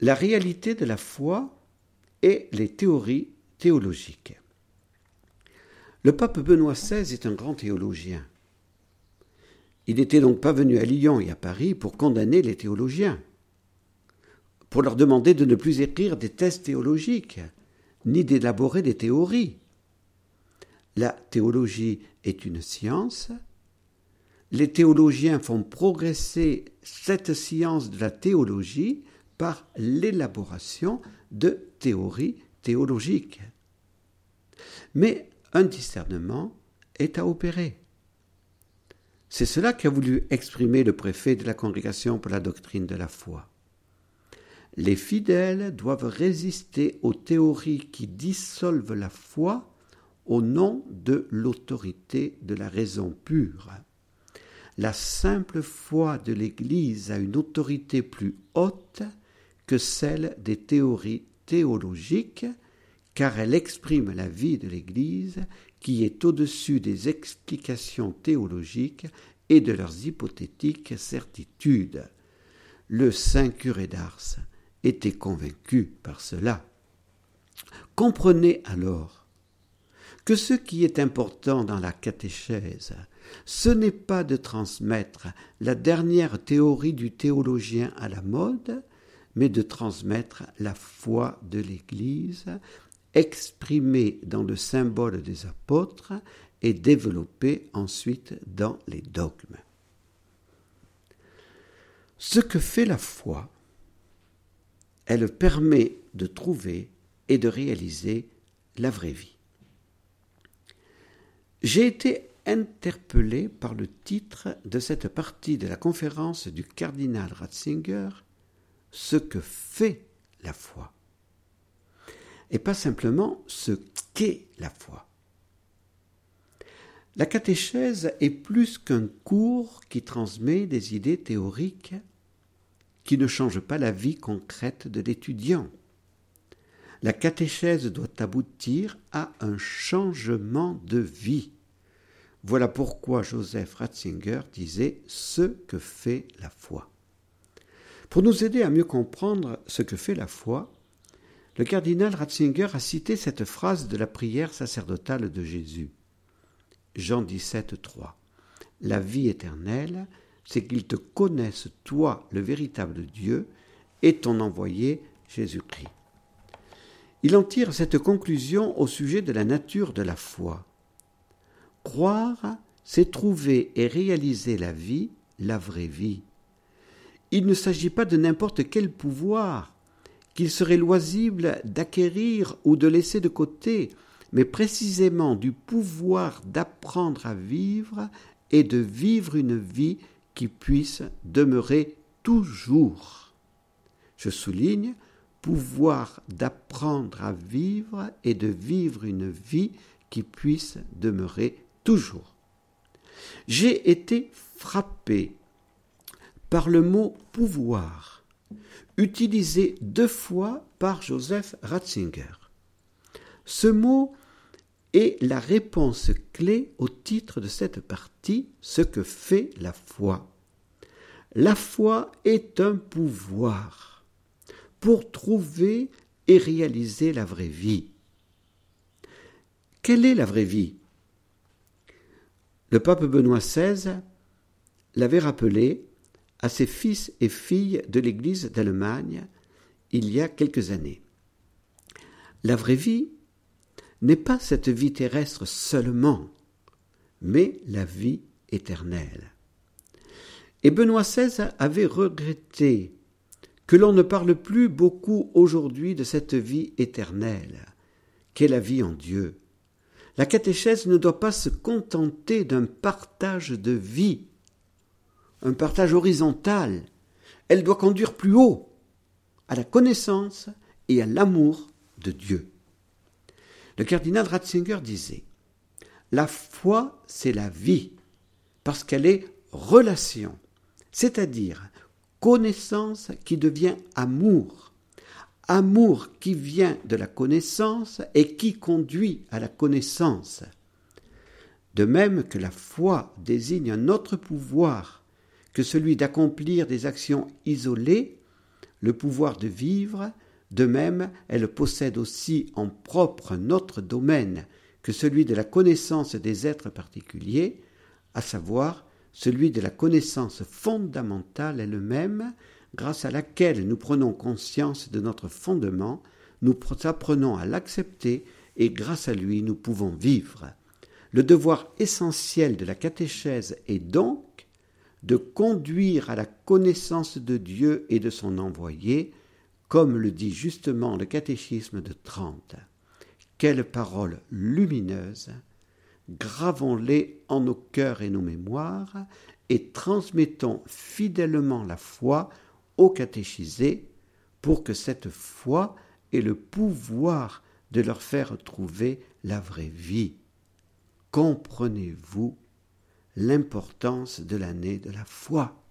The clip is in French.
la réalité de la foi et les théories théologiques. Le pape Benoît XVI est un grand théologien. Il n'était donc pas venu à Lyon et à Paris pour condamner les théologiens, pour leur demander de ne plus écrire des thèses théologiques, ni d'élaborer des théories. La théologie est une science. Les théologiens font progresser cette science de la théologie par l'élaboration de théories théologiques. Mais un discernement est à opérer. C'est cela qu'a voulu exprimer le préfet de la Congrégation pour la doctrine de la foi. Les fidèles doivent résister aux théories qui dissolvent la foi au nom de l'autorité de la raison pure. La simple foi de l'Église a une autorité plus haute que celle des théories théologiques, car elle exprime la vie de l'Église qui est au-dessus des explications théologiques et de leurs hypothétiques certitudes. Le saint curé d'Ars était convaincu par cela. Comprenez alors que ce qui est important dans la catéchèse, ce n'est pas de transmettre la dernière théorie du théologien à la mode, mais de transmettre la foi de l'Église exprimé dans le symbole des apôtres et développé ensuite dans les dogmes. Ce que fait la foi, elle permet de trouver et de réaliser la vraie vie. J'ai été interpellé par le titre de cette partie de la conférence du cardinal Ratzinger, Ce que fait la foi et pas simplement ce qu'est la foi. La catéchèse est plus qu'un cours qui transmet des idées théoriques qui ne changent pas la vie concrète de l'étudiant. La catéchèse doit aboutir à un changement de vie. Voilà pourquoi Joseph Ratzinger disait ce que fait la foi. Pour nous aider à mieux comprendre ce que fait la foi, le cardinal Ratzinger a cité cette phrase de la prière sacerdotale de Jésus. Jean 17, 3. La vie éternelle, c'est qu'ils te connaissent, toi, le véritable Dieu, et ton envoyé, Jésus-Christ. Il en tire cette conclusion au sujet de la nature de la foi. Croire, c'est trouver et réaliser la vie, la vraie vie. Il ne s'agit pas de n'importe quel pouvoir, qu'il serait loisible d'acquérir ou de laisser de côté, mais précisément du pouvoir d'apprendre à vivre et de vivre une vie qui puisse demeurer toujours. Je souligne pouvoir d'apprendre à vivre et de vivre une vie qui puisse demeurer toujours. J'ai été frappé par le mot pouvoir utilisé deux fois par Joseph Ratzinger. Ce mot est la réponse clé au titre de cette partie, ce que fait la foi. La foi est un pouvoir pour trouver et réaliser la vraie vie. Quelle est la vraie vie? Le pape Benoît XVI l'avait rappelé à ses fils et filles de l'Église d'Allemagne il y a quelques années. La vraie vie n'est pas cette vie terrestre seulement, mais la vie éternelle. Et Benoît XVI avait regretté que l'on ne parle plus beaucoup aujourd'hui de cette vie éternelle, qu'est la vie en Dieu. La catéchèse ne doit pas se contenter d'un partage de vie un partage horizontal. Elle doit conduire plus haut, à la connaissance et à l'amour de Dieu. Le cardinal Ratzinger disait La foi, c'est la vie, parce qu'elle est relation, c'est-à-dire connaissance qui devient amour, amour qui vient de la connaissance et qui conduit à la connaissance. De même que la foi désigne un autre pouvoir que celui d'accomplir des actions isolées le pouvoir de vivre, de même elle possède aussi en propre notre domaine que celui de la connaissance des êtres particuliers, à savoir celui de la connaissance fondamentale elle-même, grâce à laquelle nous prenons conscience de notre fondement, nous apprenons à l'accepter et grâce à lui nous pouvons vivre. Le devoir essentiel de la catéchèse est donc de conduire à la connaissance de Dieu et de son envoyé, comme le dit justement le catéchisme de Trente. Quelles paroles lumineuses Gravons-les en nos cœurs et nos mémoires et transmettons fidèlement la foi aux catéchisés pour que cette foi ait le pouvoir de leur faire trouver la vraie vie. Comprenez-vous l'importance de l'année de la foi